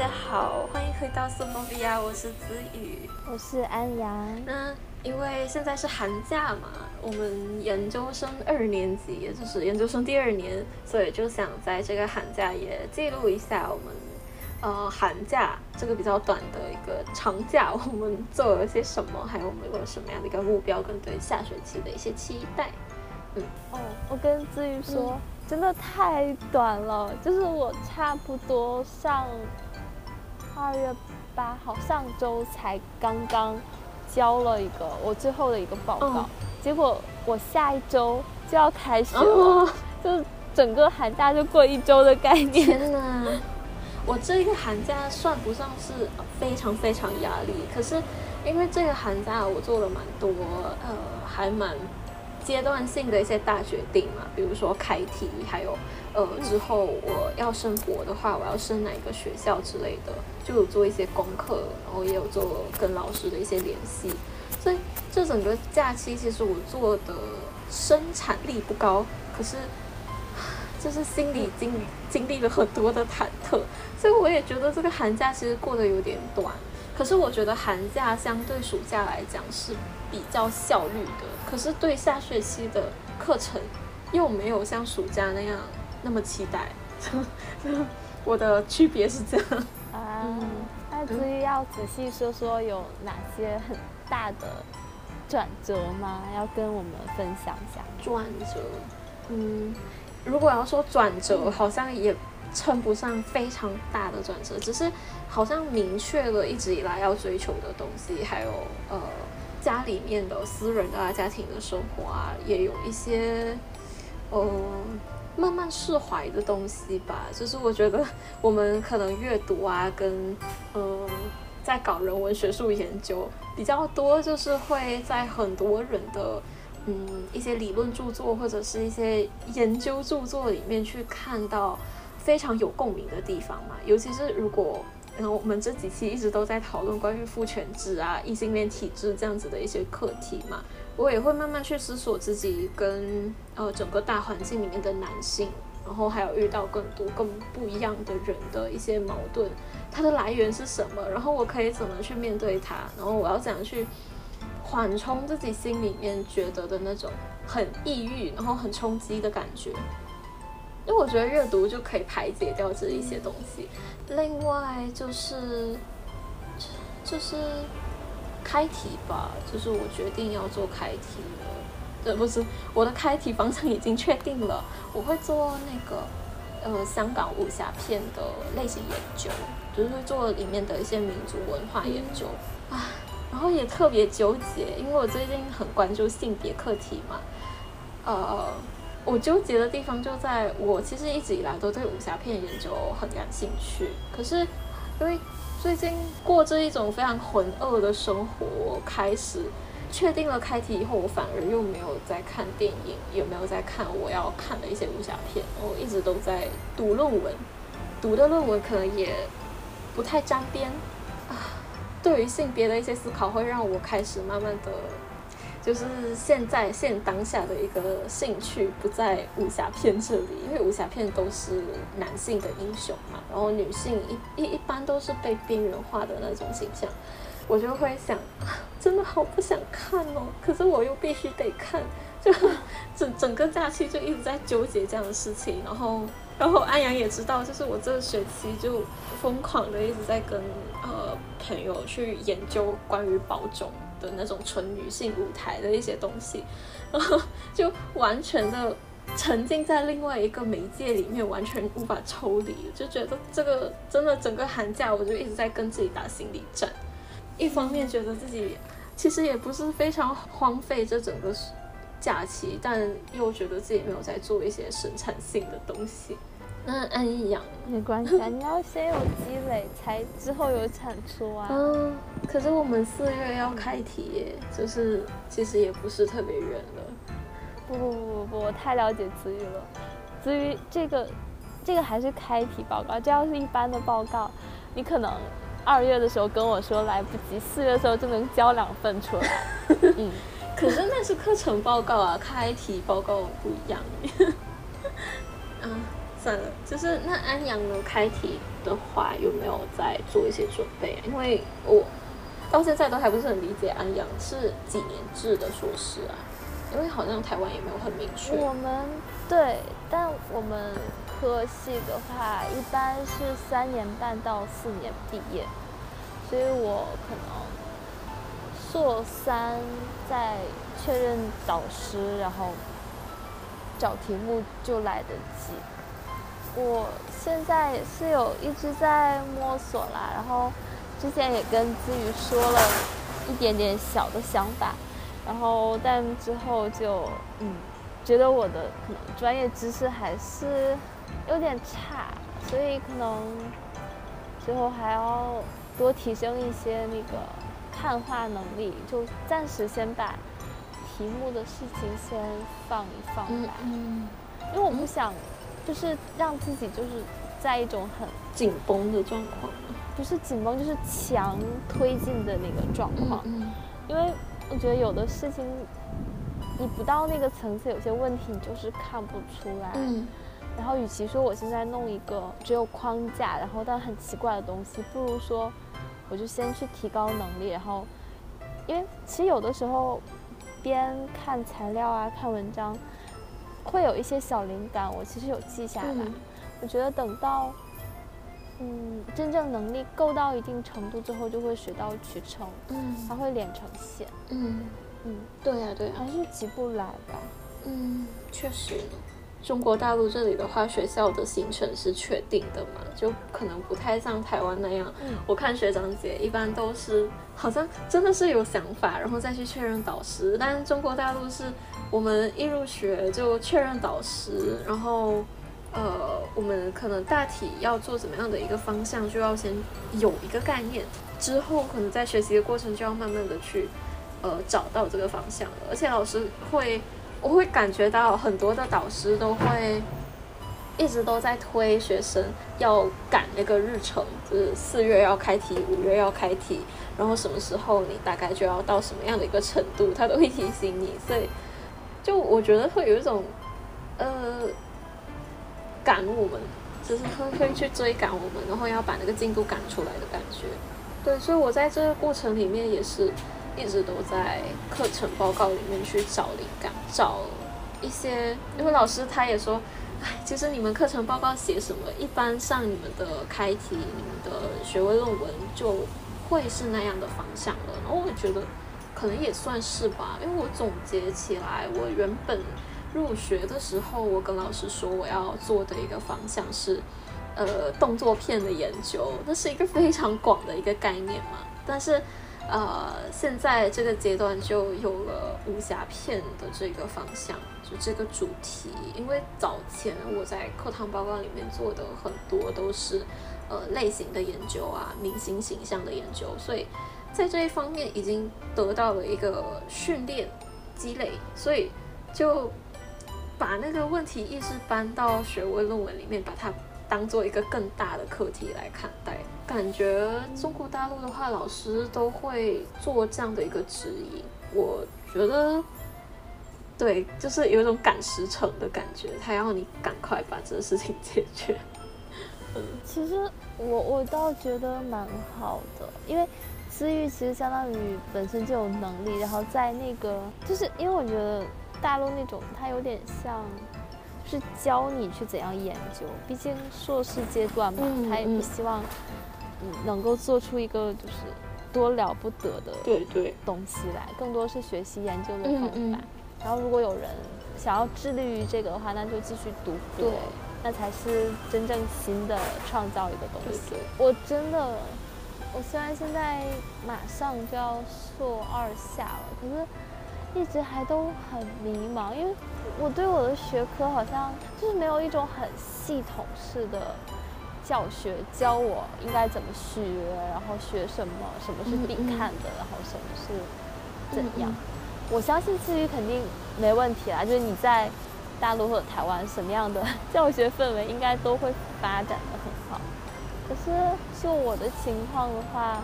家好，欢迎回到苏菲比亚，我是子宇，我是安阳。那因为现在是寒假嘛，我们研究生二年级，也就是研究生第二年，所以就想在这个寒假也记录一下我们呃寒假这个比较短的一个长假，我们做了些什么，还有我们有什么样的一个目标，跟对下学期的一些期待。嗯，哦，我跟子宇说。真的太短了，就是我差不多上二月八号上周才刚刚交了一个我最后的一个报告，结果我下一周就要开学了，就整个寒假就过一周的概念。天哪，我这个寒假算不上是非常非常压力，可是因为这个寒假我做了蛮多，呃，还蛮。阶段性的一些大决定嘛，比如说开题，还有呃之后我要升博的话，我要升哪一个学校之类的，就有做一些功课，然后也有做跟老师的一些联系。所以这整个假期其实我做的生产力不高，可是就是心里经经历了很多的忐忑，所以我也觉得这个寒假其实过得有点短。可是我觉得寒假相对暑假来讲是比较效率的，可是对下学期的课程又没有像暑假那样那么期待。我的区别是这样啊。那至于要仔细说说有哪些很大的转折吗？要跟我们分享一下。转折，嗯，如果要说转折，好像也。称不上非常大的转折，只是好像明确了一直以来要追求的东西，还有呃家里面的私人的啊家庭的生活啊，也有一些呃慢慢释怀的东西吧。就是我觉得我们可能阅读啊，跟呃在搞人文学术研究比较多，就是会在很多人的嗯一些理论著作或者是一些研究著作里面去看到。非常有共鸣的地方嘛，尤其是如果，然后我们这几期一直都在讨论关于父权制啊、异性恋体制这样子的一些课题嘛，我也会慢慢去思索自己跟呃整个大环境里面的男性，然后还有遇到更多更不一样的人的一些矛盾，它的来源是什么？然后我可以怎么去面对它？然后我要怎样去缓冲自己心里面觉得的那种很抑郁，然后很冲击的感觉？因为我觉得阅读就可以排解掉这一些东西。另外就是，就是开题吧，就是我决定要做开题了。对，不是我的开题方向已经确定了，我会做那个呃香港武侠片的类型研究，就是会做里面的一些民族文化研究啊。然后也特别纠结，因为我最近很关注性别课题嘛，呃。我纠结的地方就在我其实一直以来都对武侠片研究很感兴趣，可是因为最近过这一种非常浑噩的生活，开始确定了开题以后，我反而又没有在看电影，也没有在看我要看的一些武侠片，我一直都在读论文，读的论文可能也不太沾边啊。对于性别的一些思考，会让我开始慢慢的。就是现在现当下的一个兴趣不在武侠片这里，因为武侠片都是男性的英雄嘛，然后女性一一一般都是被边缘化的那种形象，我就会想，真的好不想看哦，可是我又必须得看，就整整个假期就一直在纠结这样的事情，然后然后安阳也知道，就是我这个学期就疯狂的一直在跟呃朋友去研究关于保种。的那种纯女性舞台的一些东西，然后就完全的沉浸在另外一个媒介里面，完全无法抽离，就觉得这个真的整个寒假我就一直在跟自己打心理战。一方面觉得自己其实也不是非常荒废这整个假期，但又觉得自己没有在做一些生产性的东西。那安养没关系啊，你要先有积累，才之后有产出啊。嗯，可是我们四月要开题耶，就是其实也不是特别远了。不不不不不，我太了解子瑜了。子瑜这个这个还是开题报告，这要是一般的报告，你可能二月的时候跟我说来不及，四月的时候就能交两份出来。嗯，可是那是课程报告啊，开题报告不一样。嗯。算了，就是那安阳呢开题的话，有没有在做一些准备？因为我到现在都还不是很理解安阳是几年制的硕士啊，因为好像台湾也没有很明确。我们对，但我们科系的话，一般是三年半到四年毕业，所以我可能硕三在确认导师，然后。找题目就来得及。我现在也是有一直在摸索啦，然后之前也跟子宇说了一点点小的想法，然后但之后就嗯，觉得我的可能专业知识还是有点差，所以可能最后还要多提升一些那个看画能力，就暂时先把。题目的事情先放一放吧，嗯，因为我不想，就是让自己就是在一种很紧绷的状况，不是紧绷，就是强推进的那个状况。嗯，因为我觉得有的事情，你不到那个层次，有些问题你就是看不出来。嗯，然后与其说我现在弄一个只有框架，然后但很奇怪的东西，不如说我就先去提高能力，然后，因为其实有的时候。边看材料啊，看文章，会有一些小灵感。我其实有记下来。我觉得等到，嗯，真正能力够到一定程度之后，就会水到渠成。嗯，它会连成线。嗯嗯，对呀对呀，还是急不来吧。嗯，确实。中国大陆这里的话，学校的行程是确定的嘛，就可能不太像台湾那样。我看学长姐一般都是好像真的是有想法，然后再去确认导师。但是中国大陆是我们一入学就确认导师，然后呃，我们可能大体要做怎么样的一个方向，就要先有一个概念，之后可能在学习的过程就要慢慢的去呃找到这个方向了，而且老师会。我会感觉到很多的导师都会一直都在推学生要赶那个日程，就是四月要开题，五月要开题，然后什么时候你大概就要到什么样的一个程度，他都会提醒你。所以，就我觉得会有一种呃赶我们，就是会会去追赶我们，然后要把那个进度赶出来的感觉。对，所以我在这个过程里面也是。一直都在课程报告里面去找灵感，找一些，因为老师他也说，哎，其实你们课程报告写什么，一般上你们的开题、你们的学位论文就会是那样的方向了。然后我觉得可能也算是吧，因为我总结起来，我原本入学的时候，我跟老师说我要做的一个方向是，呃，动作片的研究，那是一个非常广的一个概念嘛，但是。呃，现在这个阶段就有了武侠片的这个方向，就这个主题。因为早前我在课堂报告里面做的很多都是呃类型的研究啊，明星形象的研究，所以在这一方面已经得到了一个训练积累，所以就把那个问题意识搬到学位论文里面，把它当做一个更大的课题来看待。感觉中国大陆的话，老师都会做这样的一个指引。我觉得，对，就是有一种赶时程的感觉，他要你赶快把这个事情解决。嗯，其实我我倒觉得蛮好的，因为思域其实相当于本身就有能力，然后在那个，就是因为我觉得大陆那种，它有点像是教你去怎样研究，毕竟硕士阶段嘛，他也不希望。能够做出一个就是多了不得的对对东西来，更多是学习研究的方法。然后，如果有人想要致力于这个的话，那就继续读博，那才是真正新的创造一个东西。我真的，我虽然现在马上就要硕二下了，可是一直还都很迷茫，因为我对我的学科好像就是没有一种很系统式的。教学教我应该怎么学，然后学什么，什么是必看的，然后什么是怎样。我相信自己肯定没问题啦，就是你在大陆或者台湾什么样的 教学氛围，应该都会发展的很好。可是就我的情况的话，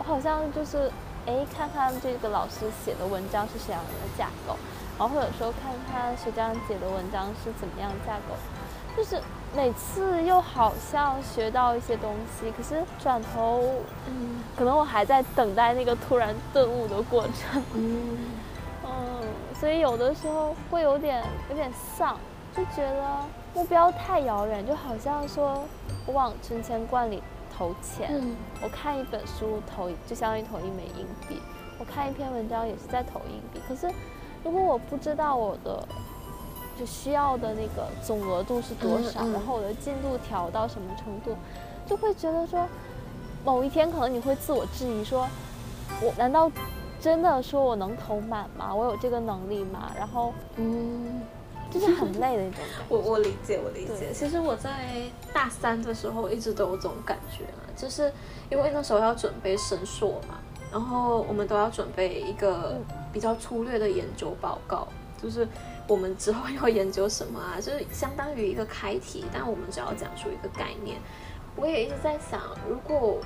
我好像就是哎，看看这个老师写的文章是什么样的架构，然后或者说看看学长姐的文章是怎么样架构，就是每次又好像学到一些东西，可是转头，嗯，可能我还在等待那个突然顿悟的过程，嗯。嗯，所以有的时候会有点有点丧，就觉得目标太遥远，就好像说我往存钱罐里投钱，我看一本书投就相当于投一枚硬币，我看一篇文章也是在投硬币，可是。如果我不知道我的就需要的那个总额度是多少，然后我的进度调到什么程度，就会觉得说，某一天可能你会自我质疑说，我难道真的说我能投满吗？我有这个能力吗？然后，嗯，就是很累的那种。我我理解，我理解。其实我在大三的时候一直都有这种感觉就是因为那时候要准备申硕嘛。然后我们都要准备一个比较粗略的研究报告，就是我们之后要研究什么啊，就是相当于一个开题，但我们只要讲出一个概念。我也一直在想，如果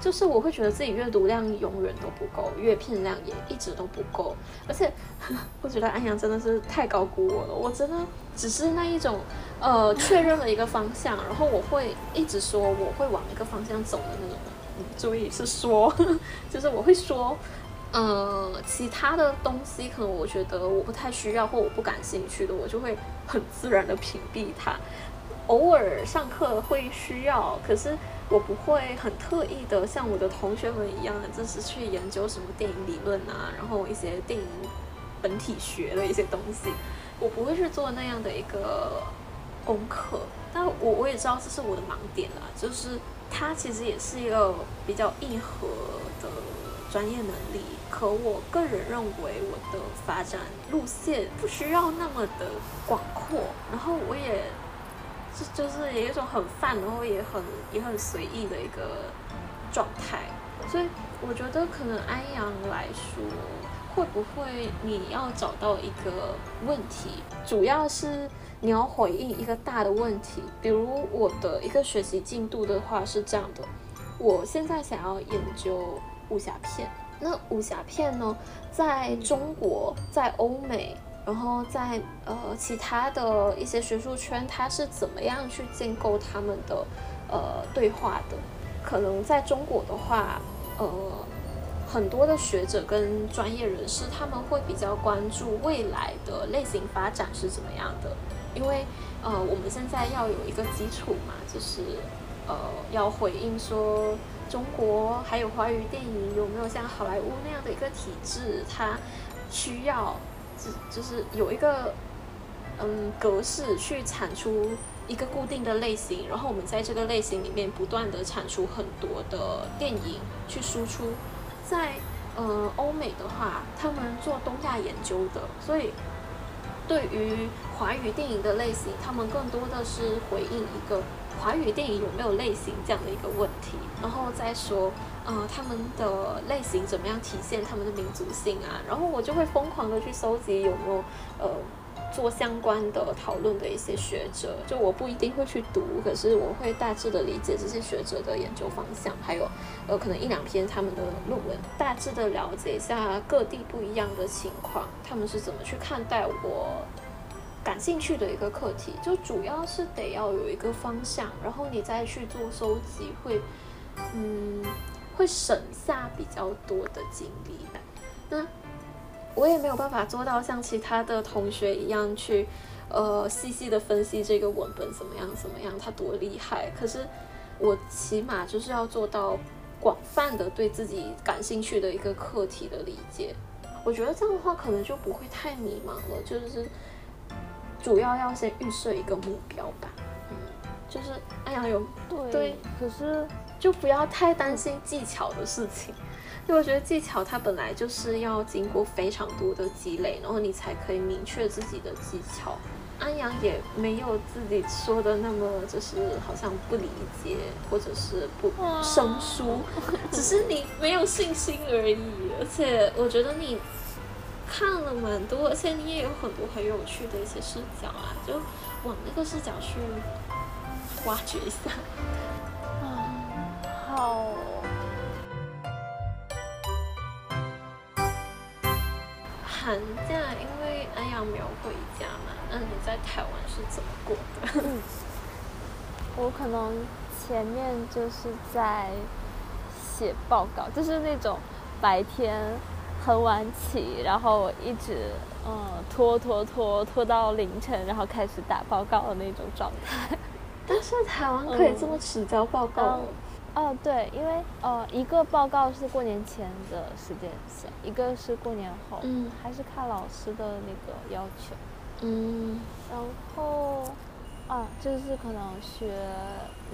就是我会觉得自己阅读量永远都不够，阅片量也一直都不够，而且 我觉得安阳真的是太高估我了。我真的只是那一种呃确认了一个方向，然后我会一直说我会往一个方向走的那种。注意是说，就是我会说，呃，其他的东西可能我觉得我不太需要或我不感兴趣的，我就会很自然的屏蔽它。偶尔上课会需要，可是我不会很特意的像我的同学们一样，就是去研究什么电影理论啊，然后一些电影本体学的一些东西，我不会去做那样的一个功课。但我我也知道这是我的盲点啦，就是。它其实也是一个比较硬核的专业能力，可我个人认为我的发展路线不需要那么的广阔，然后我也这就是有一种很泛，然后也很也很随意的一个状态，所以我觉得可能安阳来说，会不会你要找到一个问题，主要是。你要回应一个大的问题，比如我的一个学习进度的话是这样的，我现在想要研究武侠片，那武侠片呢，在中国、在欧美，然后在呃其他的一些学术圈，它是怎么样去建构他们的呃对话的？可能在中国的话，呃，很多的学者跟专业人士他们会比较关注未来的类型发展是怎么样的。因为，呃，我们现在要有一个基础嘛，就是，呃，要回应说中国还有华语电影有没有像好莱坞那样的一个体制，它需要，就就是有一个，嗯，格式去产出一个固定的类型，然后我们在这个类型里面不断的产出很多的电影去输出。在，呃，欧美的话，他们做东亚研究的，所以。对于华语电影的类型，他们更多的是回应一个华语电影有没有类型这样的一个问题，然后再说，呃，他们的类型怎么样体现他们的民族性啊？然后我就会疯狂的去搜集有没有，呃。做相关的讨论的一些学者，就我不一定会去读，可是我会大致的理解这些学者的研究方向，还有呃可能一两篇他们的论文，大致的了解一下各地不一样的情况，他们是怎么去看待我感兴趣的一个课题，就主要是得要有一个方向，然后你再去做收集，会嗯会省下比较多的精力。那我也没有办法做到像其他的同学一样去，呃，细细的分析这个文本怎么样怎么样，它多厉害。可是我起码就是要做到广泛的对自己感兴趣的一个课题的理解。我觉得这样的话可能就不会太迷茫了，就是主要要先预设一个目标吧。嗯，就是哎呀有对，可是就不要太担心技巧的事情。因为我觉得技巧它本来就是要经过非常多的积累，然后你才可以明确自己的技巧。安阳也没有自己说的那么就是好像不理解或者是不生疏，只是你没有信心而已。而且我觉得你看了蛮多，而且你也有很多很有趣的一些视角啊，就往那个视角去挖掘一下。啊，好。寒假因为安阳没有回家嘛，那你在台湾是怎么过的？我可能前面就是在写报告，就是那种白天很晚起，然后一直嗯拖拖拖拖到凌晨，然后开始打报告的那种状态。但是台湾可以这么迟交报告吗？哦，对，因为呃，一个报告是过年前的时间线，一个是过年后，嗯还是看老师的那个要求。嗯然后啊，就是可能学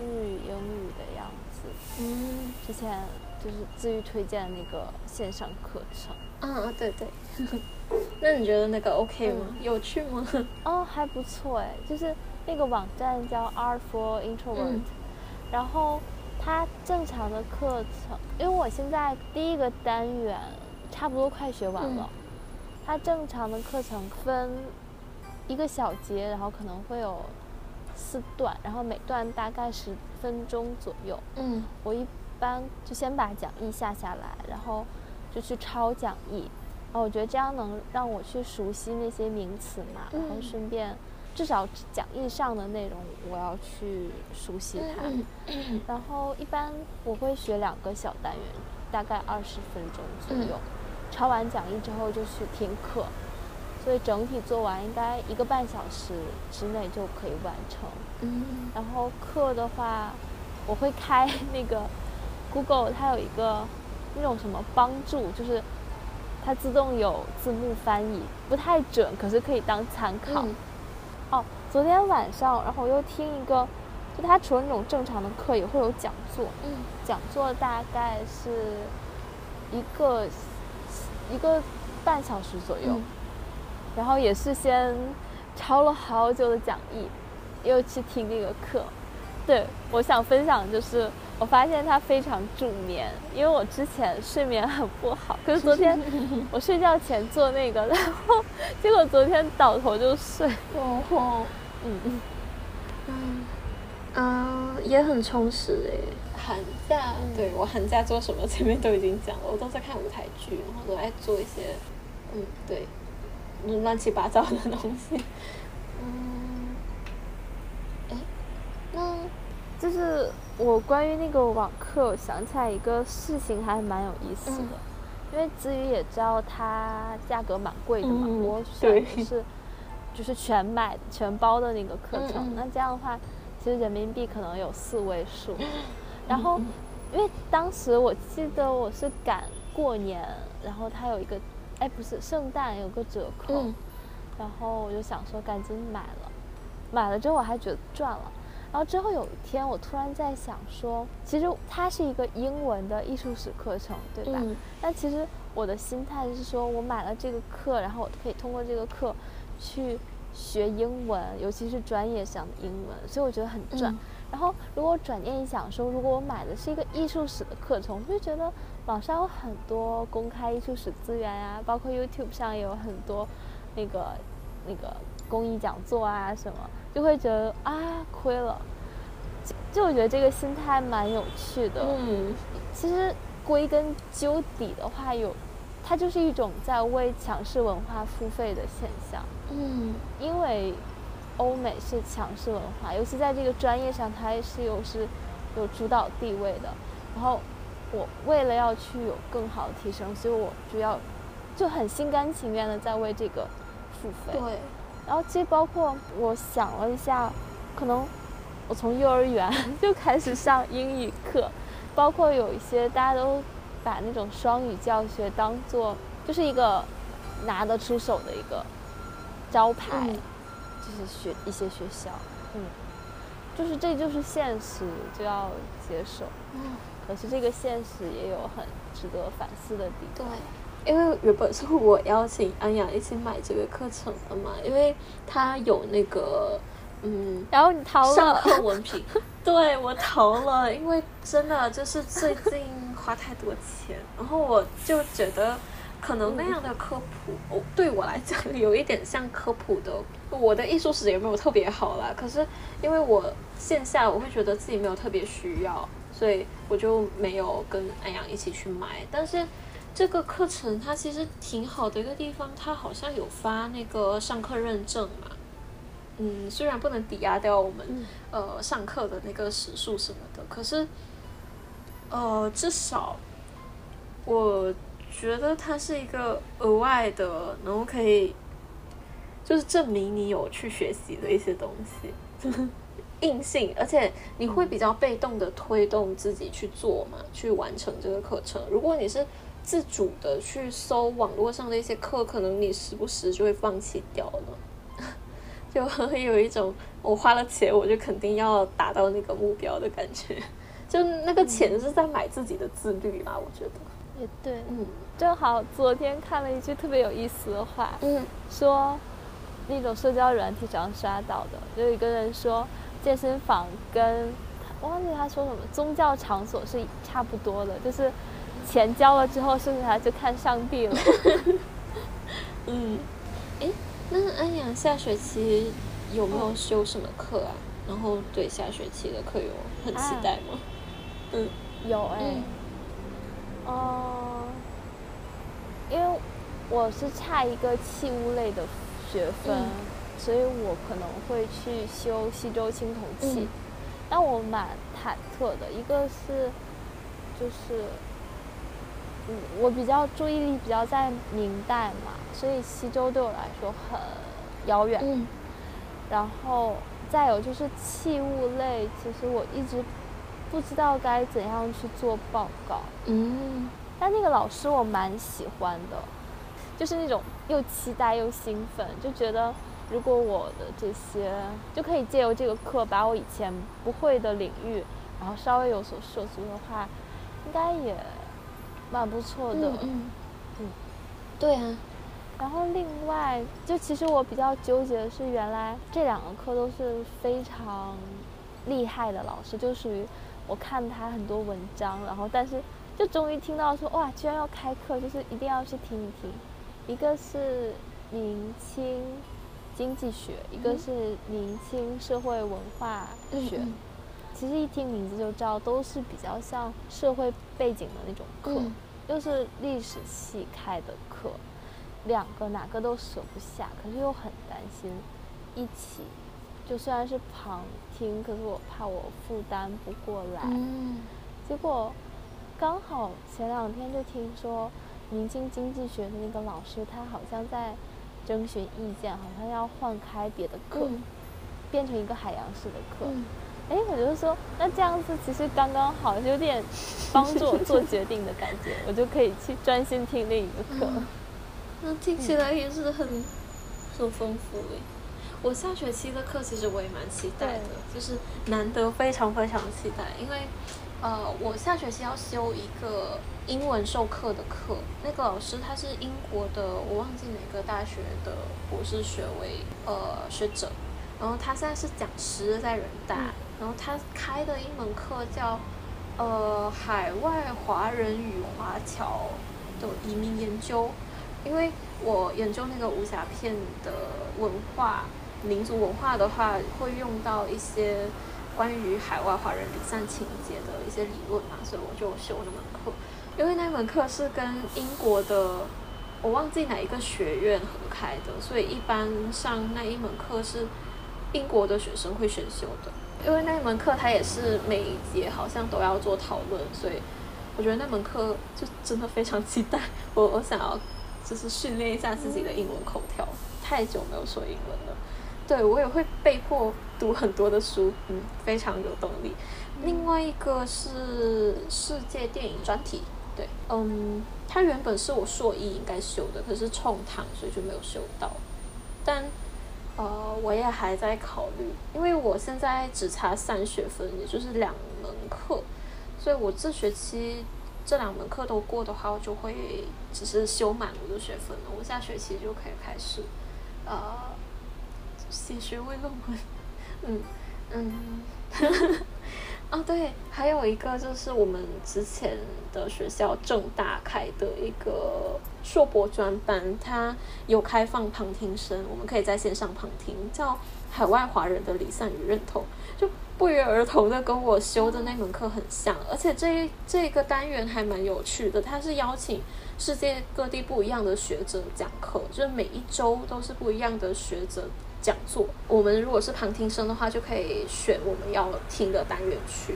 日语、英语的样子。嗯之前就是自愈推荐那个线上课程，啊，对对。那你觉得那个 OK 吗？有趣吗？哦，还不错哎，就是那个网站叫 Art for Introvert，、嗯然后它正常的课程，因为我现在第一个单元差不多快学完了，它正常的课程分一个小节，然后可能会有四段，然后每段大概十分钟左右。嗯我一般就先把讲义下下来，然后就去抄讲义，然后我觉得这样能让我去熟悉那些名词嘛，然后嗯顺便至少讲义上的内容我要去熟悉它。嗯然后一般我会学两个小单元，大概二十分钟左右。抄完讲义之后就去听课，所以整体做完应该一个半小时之内就可以完成。嗯然后课的话，我会开那个 Google，它有一个那种什么帮助，就是它自动有字幕翻译，不太准，可是可以当参考。嗯哦，昨天晚上，然后我又听一个，就它除了那种正常的课，也会有讲座。嗯讲座大概是一个一个半小时左右，嗯然后也是先抄了好久的讲义，又去听那个课。对，我想分享就是，我发现它非常助眠，因为我之前睡眠很不好，可是昨天 我睡觉前做那个，然后结果昨天倒头就睡。哦吼，嗯嗯，嗯嗯，也很充实诶。寒假，对我寒假做什么前面都已经讲了，我都在看舞台剧，然后都在做一些，嗯，对，嗯乱七八糟的东西。嗯，哎，那就是我关于那个网课，我想起来一个事情还蛮有意思的，嗯。因为子宇也知道它价格蛮贵的嘛，嗯我选的是 就是全买全包的那个课程，那这样的话，其实人民币可能有四位数，然后嗯因为当时我记得我是赶过年，然后它有一个，哎不是圣诞有个折扣，嗯。然后我就想说赶紧买了，买了之后我还觉得赚了。然后之后有一天，我突然在想说，其实它是一个英文的艺术史课程，对吧？嗯那其实我的心态是说，我买了这个课，然后我可以通过这个课去学英文，尤其是专业上的英文，所以我觉得很赚。嗯然后如果转念一想说，如果我买的是一个艺术史的课程，我就觉得网上有很多公开艺术史资源啊，包括 YouTube 上也有很多那个那个公益讲座啊什么，就会觉得啊亏了。就就我觉得这个心态蛮有趣的。嗯其实归根究底的话，有它就是一种在为强势文化付费的现象。嗯因为欧美是强势文化，尤其在这个专业上，它是有是有主导地位的。然后我为了要去有更好的提升，所以我就要就很心甘情愿的在为这个付费。对，然后其实包括我想了一下，可能我从幼儿园 就开始上英语课，包括有一些大家都把那种双语教学当做就是一个拿得出手的一个招牌，嗯就是学一些学校，嗯，就是这就是现实，就要接受。嗯可是这个现实也有很值得反思的地对方。，因为原本是我邀请安雅一起买这个课程的嘛，因为他有那个嗯然后你逃上了，课文凭，对我逃了，因为真的就是最近花太多钱，然后我就觉得可能那样的科普，哦，对我来讲有一点像科普的。我的艺术史也没有特别好啦，可是因为我线下我会觉得自己没有特别需要，所以我就没有跟安阳一起去买。但是这个课程它其实挺好的一个地方，它好像有发那个上课认证嘛。嗯，虽然不能抵押掉我们、嗯呃上课的那个时数什么的，可是呃至少我觉得它是一个额外的，然后可以就是证明你有去学习的一些东西，硬性，而且你会比较被动的推动自己去做嘛，去完成这个课程。如果你是自主的去搜网络上的一些课，可能你时不时就会放弃掉了，就会有一种我花了钱，我就肯定要达到那个目标的感觉。就那个钱是在买自己的自律嘛，我觉得。也对，嗯正好昨天看了一句特别有意思的话，嗯说那种社交软体上刷到的，就有一个人说健身房跟我忘记他说什么宗教场所是差不多的，就是钱交了之后，剩下就看上帝了。嗯，诶，那安阳下学期有没有修什么课啊？然后对下学期的课有很期待吗？嗯有哎、嗯哦、因为我是差一个器物类的学分，嗯所以我可能会去修西周青铜器。嗯但我蛮忐忑的，一个是就是，嗯，我比较注意力比较在明代嘛，所以西周对我来说很遥远。嗯然后再有就是器物类，其实我一直不知道该怎样去做报告。嗯但那个老师我蛮喜欢的，就是那种又期待又兴奋，就觉得如果我的这些就可以借由这个课把我以前不会的领域，然后稍微有所涉足的话，应该也蛮不错的。嗯嗯嗯对啊，然后另外，就其实我比较纠结的是，原来这两个课都是非常厉害的老师，就属于我看他很多文章，然后但是就终于听到说哇，居然要开课，就是一定要去听一听。一个是明清经济学，一个嗯是明清社会文化学。嗯其实一听名字就知道，都是比较像社会背景的那种课。嗯又是历史系开的课，两个哪个都舍不下，可是又很担心一起。就虽然是旁听，可是我怕我负担不过来。嗯结果刚好前两天就听说明清经济学的那个老师，他好像在征询意见，好像要换开别的课，嗯变成一个海洋式的课。嗯哎，我就说，那这样子其实刚刚好，有点帮助我做决定的感觉，我就可以去专心听另一个课。嗯那听起来也是很很丰富诶。我下学期的课其实我也蛮期待的，就是难得非常非常期待，因为呃，我下学期要修一个英文授课的课，那个老师他是英国的，我忘记哪个大学的博士学位呃学者，然后他现在是讲师在人大，嗯然后他开的一门课叫呃海外华人与华侨的移民研究，因为我研究那个武侠片的文化、民族文化的话，会用到一些关于海外华人离散情节的一些理论嘛，所以我就修那门课。因为那门课是跟英国的，我忘记哪一个学院合开的，所以一般上那一门课是英国的学生会选修的。因为那门课它也是每一节好像都要做讨论，所以我觉得那门课就真的非常期待。我 我想要就是训练一下自己的英文口条，太久没有说英文了。对我也会被迫读很多的书，嗯，非常有动力。另外一个是世界电影专题，对，嗯，它原本是我硕一应该修的，可是冲堂，所以就没有修到。但呃，我也还在考虑，因为我现在只差三学分，也就是两门课，所以我这学期这两门课都过的话，我就会只是修满我的学分了。我下学期就可以开始呃写学位论文，嗯嗯。啊，对，还有一个就是我们之前的学校正大开的一个硕博专班，它有开放旁听生，我们可以在线上旁听，叫海外华人的离散与认同，就不约而同的跟我修的那门课很像，而且这这个单元还蛮有趣的，它是邀请世界各地不一样的学者讲课，就是每一周都是不一样的学者讲座。我们如果是旁听生的话，就可以选我们要听的单元去。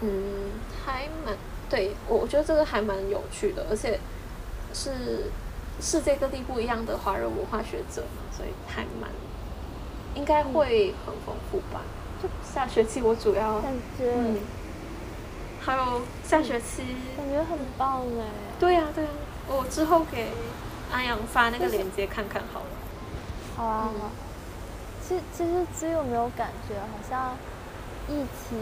嗯，还蛮对我，我觉得这个还蛮有趣的，而且是世界各地不一样的华人文化学者嘛，所以还蛮。应该会很丰富吧？就下学期我主要感觉，还有下学期感觉很棒哎。对呀对呀，我之后给安阳发那个链接看看好了。好啊。其实只有没有感觉，好像一起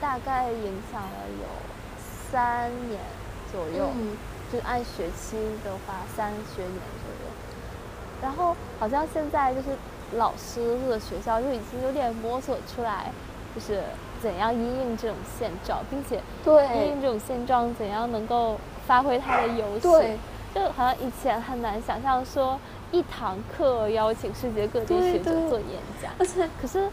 大概影响了有三年左右，就按学期的话三学年左右。然后好像现在就是老师或者学校就已经有点摸索出来，就是怎样因应这种现状，并且因应这种现状怎样能够发挥它的优势。就好像以前很难想象说一堂课邀请世界各地学者做演讲，而且可是。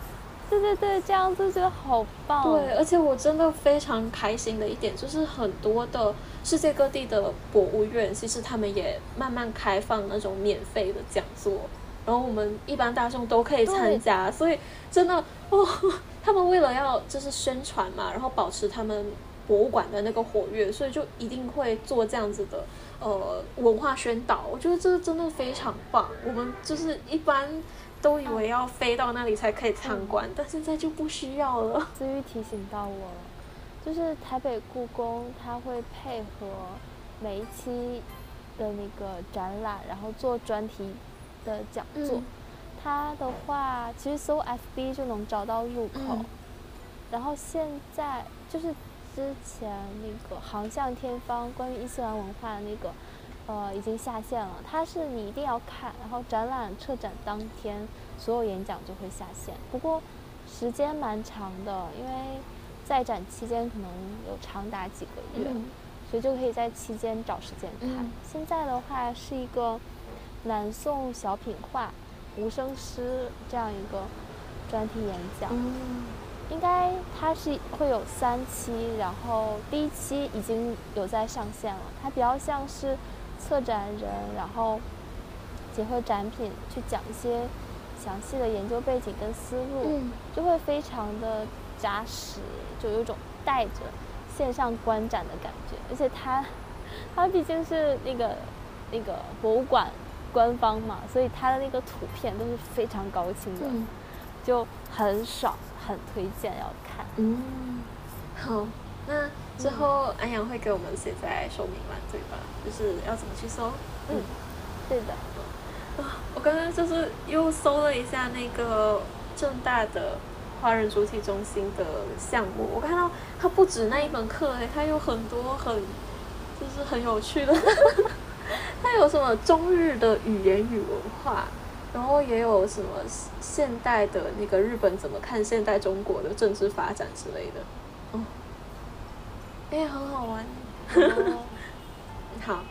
对对对，这样子觉得好棒。对，而且我真的非常开心的一点就是，很多的世界各地的博物院，其实他们也慢慢开放那种免费的讲座，然后我们一般大众都可以参加。所以真的哦，他们为了要就是宣传嘛，然后保持他们博物馆的那个活跃，所以就一定会做这样子的呃文化宣导。我觉得这个真的非常棒。我们就是一般。都以为要飞到那里才可以参观，但现在就不需要了。思玉提醒到我了，就是台北故宫，它会配合每一期的那个展览，然后做专题的讲座。它的话，其实搜 FB 就能找到入口。然后现在就是之前那个航向天方关于伊斯兰文化的那个。呃，已经下线了。它是你一定要看，然后展览撤展当天，所有演讲就会下线。不过时间蛮长的，因为在展期间可能有长达几个月，所以就可以在期间找时间看。现在的话是一个南宋小品画、无声诗这样一个专题演讲，应该它是会有三期，然后第一期已经有在上线了。它比较像是。策展人，然后结合展品去讲一些详细的研究背景跟思路，就会非常的扎实，就有种带着线上观展的感觉。而且它，它毕竟是那个那个博物馆官方嘛，所以它的那个图片都是非常高清的，就很爽，很推荐要看。嗯，好。那之后安阳会给我们写在说明栏对吧？就是要怎么去搜？嗯，对的。啊，我刚刚就是又搜了一下那个正大的华人主体中心的项目，我看到它不止那一门课诶，它有很多很就是很有趣的，它有什么中日的语言与文化，然后也有什么现代的那个日本怎么看现代中国的政治发展之类的，哦。哎，很好玩。好，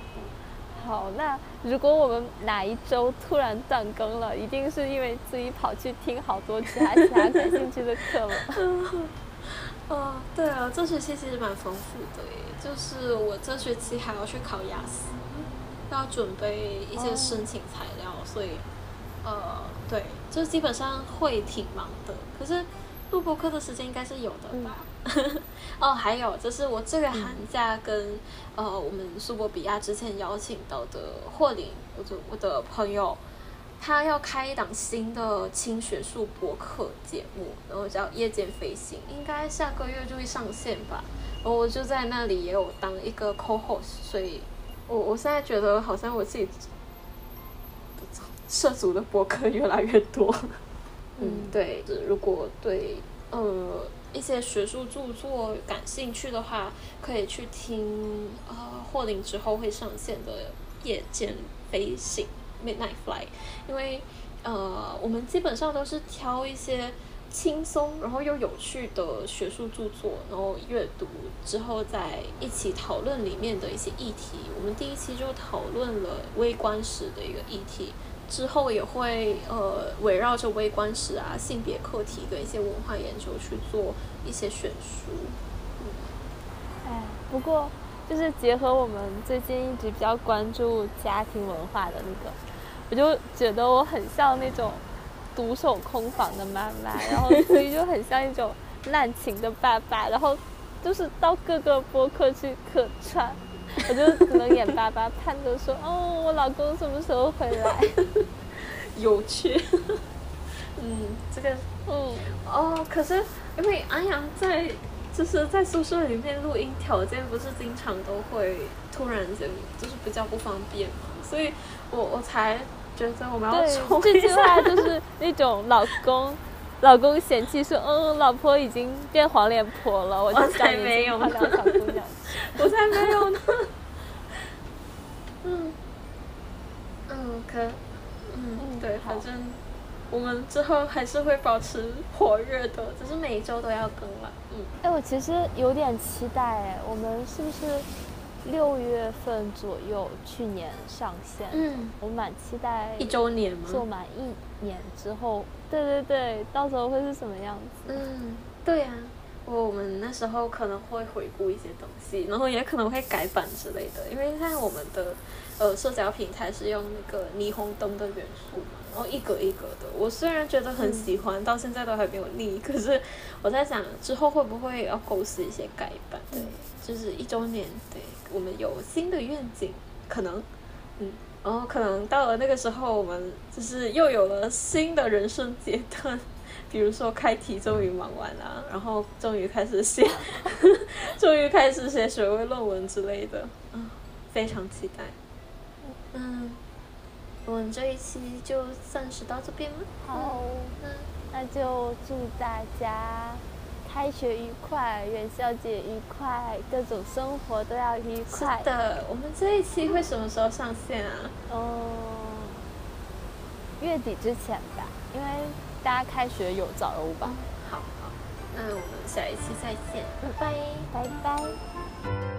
好，那如果我们哪一周突然断更了，一定是因为自己跑去听好多其他其他感兴趣的课了。哦，对啊，这学期其实蛮丰富的耶，就是我这学期还要去考雅思，要准备一些申请材料，所以，呃，对，就基本上会挺忙的。可是录播课的时间应该是有的吧？哦，还有就是我这个寒假跟呃我们苏博比亚之前邀请到的霍林，我的我的朋友，他要开一档新的轻学术博客节目，然后叫夜间飞行，应该下个月就会上线吧。然后我就在那里也有当一个 co-host，所以我我现在觉得好像我自己涉足的博客越来越多。嗯，对，如果对呃。一些学术著作感兴趣的话，可以去听呃霍林之后会上线的夜间飞行 Midnight Fly，因为呃我们基本上都是挑一些轻松然后又有趣的学术著作，然后阅读之后再一起讨论里面的一些议题。我们第一期就讨论了微观史的一个议题，之后也会呃围绕着微观史啊、性别课题跟一些文化研究去做一些选书。嗯哎，不过就是结合我们最近一直比较关注家庭文化的那个，我就觉得我很像那种独守空房的妈妈，然后 所以就很像一种滥情的爸爸，然后就是到各个播客去客串。我就只能眼巴巴盼着说，哦，我老公什么时候回来？有趣。嗯，这个，嗯，哦，可是因为安阳在就是在宿舍里面录音条件不是经常都会突然间就是比较不方便嘛，所以我我才觉得我们要冲这句话就是那种老公老公嫌弃说，嗯，老婆已经变黄脸婆了，我就才没有呢，小姑娘。我才没有呢。嗯，嗯，可，嗯，对，反正我们之后还是会保持活跃的，只是每一周都要更了。嗯，哎，我其实有点期待，哎，我们是不是六月份左右去年上线？嗯，我蛮期待一周年吗？做满一年之后，对对对，到时候会是什么样子？嗯，对呀。我们那时候可能会回顾一些东西，然后也可能会改版之类的，因为现在我们的呃社交平台是用那个霓虹灯的元素嘛，然后一格一格的。我虽然觉得很喜欢，到现在都还没有腻，可是我在想之后会不会要构思一些改版？对，就是一周年，对我们有新的愿景，可能，嗯，然后可能到了那个时候，我们就是又有了新的人生阶段。比如说开题终于忙完了，然后终于开始写，终于开始写学位论文之类的，嗯，非常期待。嗯，我们这一期就暂时到这边吗？好，那那就祝大家开学愉快，元宵节愉快，各种生活都要愉快。是的，我们这一期会什么时候上线啊？嗯，月底之前吧，因为。大家开学有早欧吧？好好，那我们下一期再见，拜拜，拜拜。